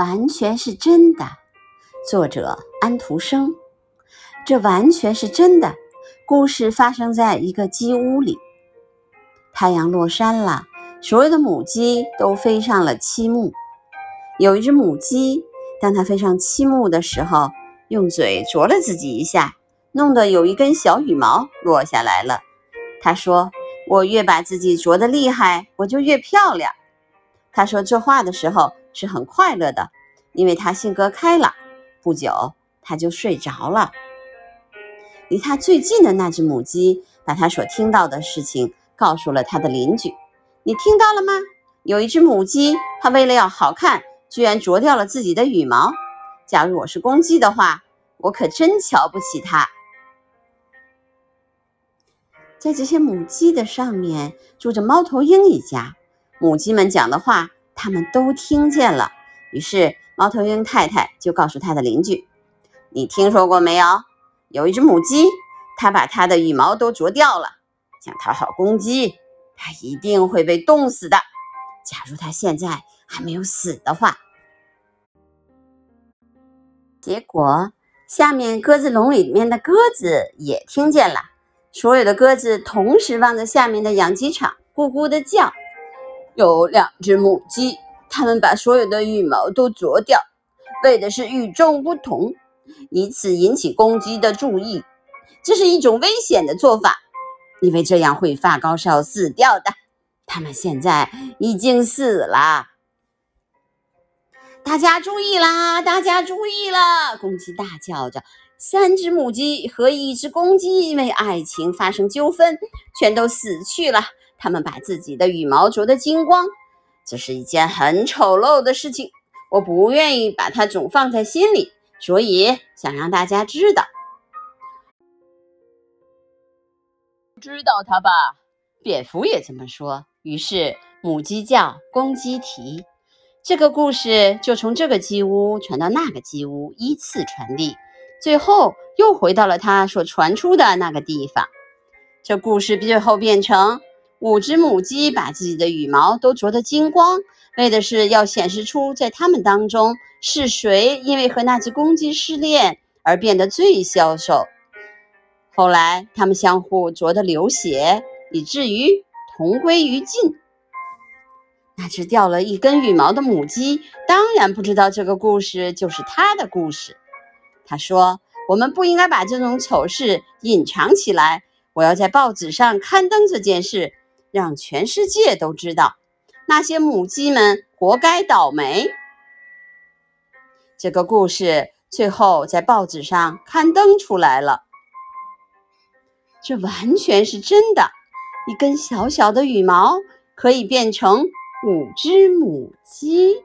完全是真的。作者安徒生。这完全是真的。故事发生在一个鸡屋里。太阳落山了，所有的母鸡都飞上了漆木。有一只母鸡，当它飞上漆木的时候，用嘴啄了自己一下，弄得有一根小羽毛落下来了。它说：“我越把自己啄得厉害，我就越漂亮。”他说这话的时候是很快乐的，因为他性格开朗。不久，他就睡着了。离他最近的那只母鸡把他所听到的事情告诉了他的邻居：“你听到了吗？有一只母鸡，它为了要好看，居然啄掉了自己的羽毛。假如我是公鸡的话，我可真瞧不起它。”在这些母鸡的上面住着猫头鹰一家。母鸡们讲的话，他们都听见了。于是，猫头鹰太太就告诉他的邻居：“你听说过没有？有一只母鸡，它把它的羽毛都啄掉了。想讨好公鸡，它一定会被冻死的。假如它现在还没有死的话。”结果，下面鸽子笼里面的鸽子也听见了。所有的鸽子同时望着下面的养鸡场，咕咕的叫。有两只母鸡，它们把所有的羽毛都啄掉，为的是与众不同，以此引起公鸡的注意。这是一种危险的做法，因为这样会发高烧死掉的。它们现在已经死了。大家注意啦！大家注意啦！公鸡大叫着。三只母鸡和一只公鸡因为爱情发生纠纷，全都死去了。他们把自己的羽毛啄得精光，这是一件很丑陋的事情。我不愿意把它总放在心里，所以想让大家知道。知道它吧？蝙蝠也这么说。于是母鸡叫，公鸡啼，这个故事就从这个鸡屋传到那个鸡屋，依次传递，最后又回到了它所传出的那个地方。这故事最后变成。五只母鸡把自己的羽毛都啄得精光，为的是要显示出在它们当中是谁因为和那只公鸡失恋而变得最消瘦。后来，它们相互啄得流血，以至于同归于尽。那只掉了一根羽毛的母鸡当然不知道这个故事就是它的故事。他说：“我们不应该把这种丑事隐藏起来，我要在报纸上刊登这件事。”让全世界都知道，那些母鸡们活该倒霉。这个故事最后在报纸上刊登出来了，这完全是真的。一根小小的羽毛可以变成五只母鸡。